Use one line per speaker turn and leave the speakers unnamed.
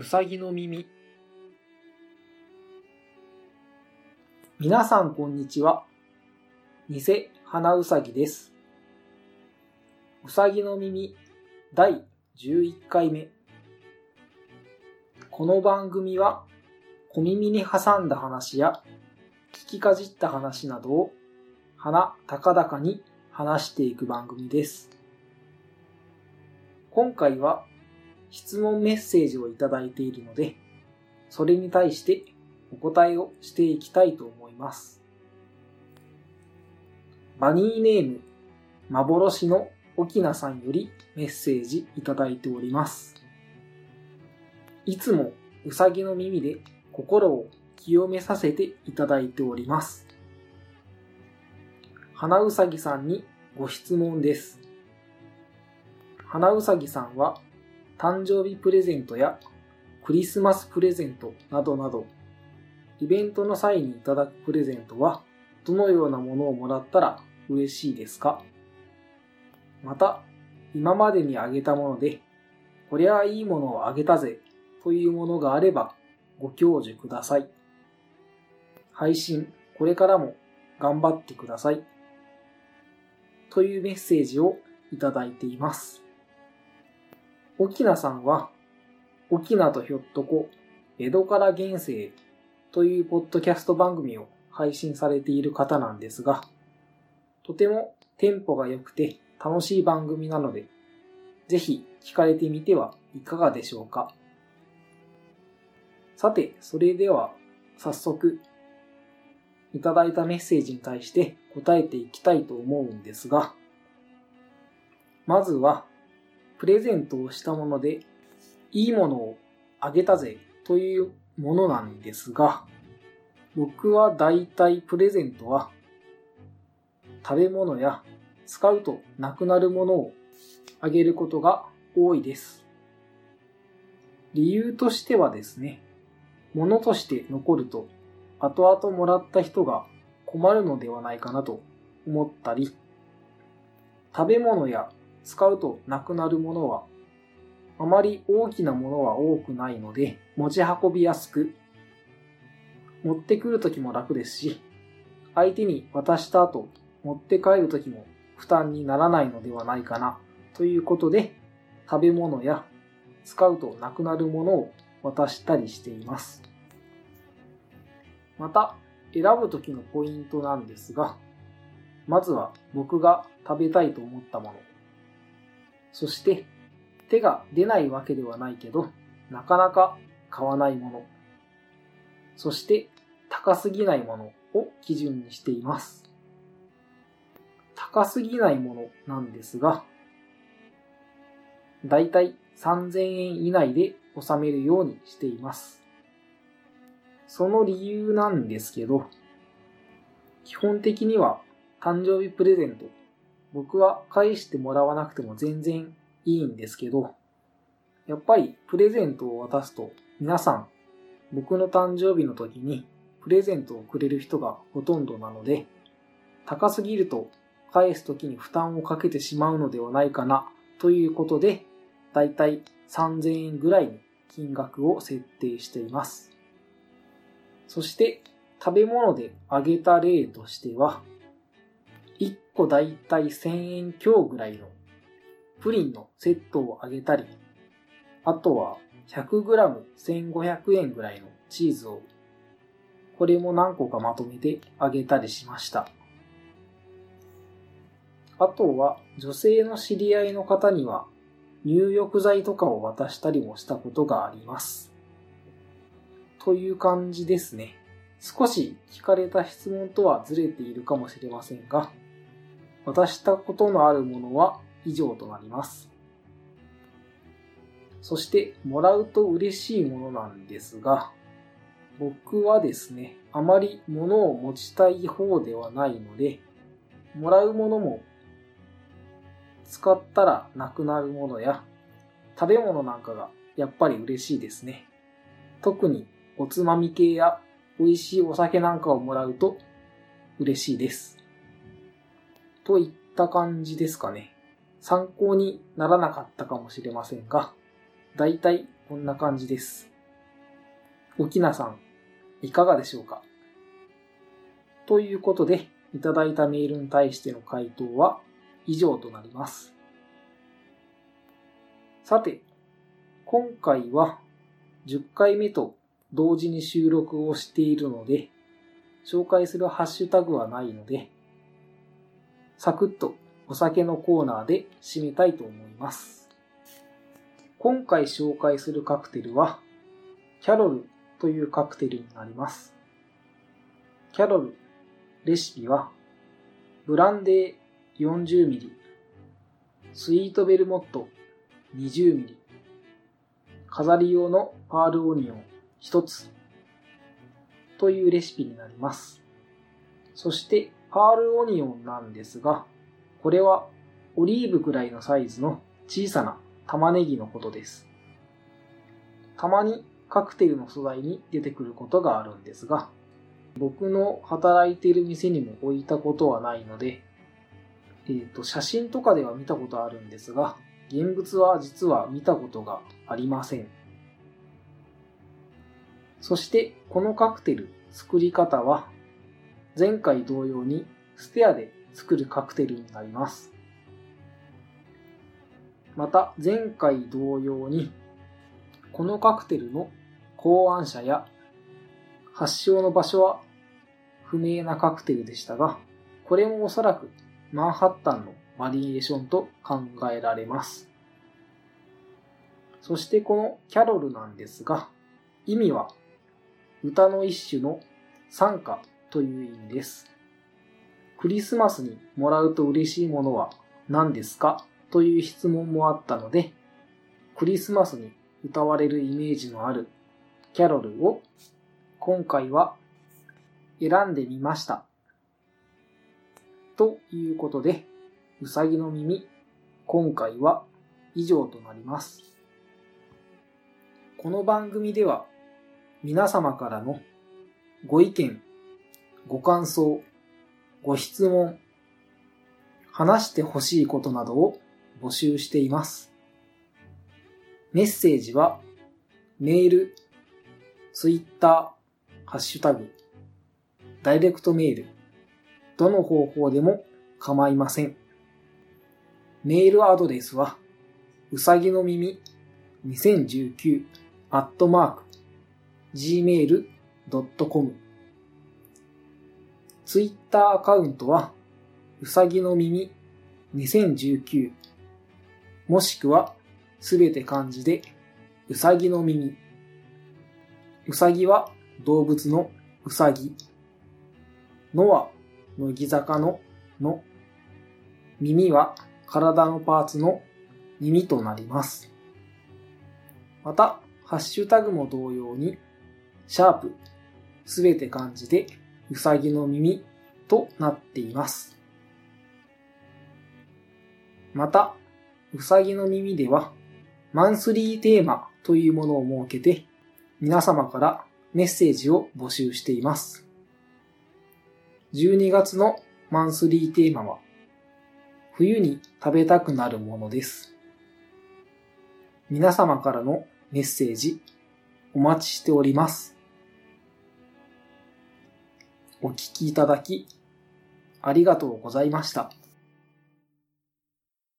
うさぎの耳皆さんこんにちは。偽花うさぎです。うさぎの耳第11回目。この番組は小耳に挟んだ話や聞きかじった話などを鼻高々に話していく番組です。今回は質問メッセージをいただいているので、それに対してお答えをしていきたいと思います。バニーネーム、幻の沖縄さんよりメッセージいただいております。いつもうさぎの耳で心を清めさせていただいております。花うさぎさんにご質問です。花うさぎさんは誕生日プレゼントやクリスマスプレゼントなどなど、イベントの際にいただくプレゼントはどのようなものをもらったら嬉しいですか？また、今までにあげたもので、こりゃあいいものをあげたぜというものがあればご教授ください。配信、これからも頑張ってください。というメッセージをいただいています。沖縄さんは、沖縄とひょっとこ、江戸から現世というポッドキャスト番組を配信されている方なんですが、とてもテンポが良くて楽しい番組なので、ぜひ聞かれてみてはいかがでしょうか。さて、それでは早速、いただいたメッセージに対して答えていきたいと思うんですが、まずは、プレゼントをしたもので、いいものをあげたぜというものなんですが、僕はだいたいプレゼントは、食べ物や使うとなくなるものをあげることが多いです。理由としてはですね、物として残ると後々もらった人が困るのではないかなと思ったり、食べ物や使うとなくなるものはあまり大きなものは多くないので持ち運びやすく、持ってくるときも楽ですし、相手に渡した後持って帰るときも負担にならないのではないかなということで食べ物や使うとなくなるものを渡したりしています。また、選ぶ時のポイントなんですが、まずは僕が食べたいと思ったもの。そして、手が出ないわけではないけど、なかなか買わないもの。そして、高すぎないものを基準にしています。高すぎないものなんですが、だいたい3000円以内で収めるようにしています。その理由なんですけど、基本的には誕生日プレゼント、僕は返してもらわなくても全然いいんですけど、やっぱりプレゼントを渡すと皆さん僕の誕生日の時にプレゼントをくれる人がほとんどなので、高すぎると返す時に負担をかけてしまうのではないかなということで、だいたい3000円ぐらいに金額を設定しています。そして食べ物であげた例としては、個だいたい1000円強ぐらいのプリンのセットをあげたり、あとは 100g1500 円ぐらいのチーズを、これも何個かまとめてあげたりしました。あとは女性の知り合いの方には入浴剤とかを渡したりもしたことがあります。という感じですね。少し聞かれた質問とはずれているかもしれませんが、渡したことのあるものは以上となります。そして、もらうと嬉しいものなんですが、僕はですね、あまり物を持ちたい方ではないので、もらうものも使ったらなくなるものや食べ物なんかがやっぱり嬉しいですね。特におつまみ系や美味しいお酒なんかをもらうと嬉しいです。といった感じですかね。参考にならなかったかもしれませんが、だいたいこんな感じです。おきなさん、いかがでしょうか？ということで、いただいたメールに対しての回答は以上となります。さて、今回は10回目と同時に収録をしているので、紹介するハッシュタグはないので、サクッとお酒のコーナーで締めたいと思います。今回紹介するカクテルは、キャロルというカクテルになります。キャロル、レシピは、ブランデー 40ml、スイートベルモット 20ml、飾り用のパールオニオン1つというレシピになります。そしてパールオニオンなんですが、これはオリーブくらいのサイズの小さな玉ねぎのことです。たまにカクテルの素材に出てくることがあるんですが、僕の働いている店にも置いたことはないので、えっ、ー、と、写真とかでは見たことあるんですが、現物は実は見たことがありません。そしてこのカクテル作り方は前回同様にステアで作るカクテルになります。また前回同様にこのカクテルの考案者や発祥の場所は不明なカクテルでしたが、これもおそらくマンハッタンのバリエーションと考えられます。そしてこのキャロルなんですが、意味は歌の一種の賛歌という意味です。クリスマスにもらうと嬉しいものは何ですか？という質問もあったので、クリスマスに歌われるイメージのあるキャロルを今回は選んでみました。ということで、うさぎの耳、今回は以上となります。この番組では皆様からのご意見、ご感想、ご質問、話してほしいことなどを募集しています。メッセージはメール、ツイッター、ハッシュタグ、ダイレクトメール、どの方法でも構いません。メールアドレスは、うさぎの耳2019アットマーク gmail.com ツイッターアカウントは、うさぎの耳2019もしくはすべて漢字でうさぎの耳。うさぎは動物のうさぎ。のは乃木坂のの。耳は体のパーツの耳となります。また、ハッシュタグも同様に、シャープ、すべて漢字でうさぎの耳となっています。また、うさぎの耳では、マンスリーテーマというものを設けて、皆様からメッセージを募集しています。12月のマンスリーテーマは、冬に食べたくなるものです。皆様からのメッセージお待ちしております。お聞きいただきありがとうございました。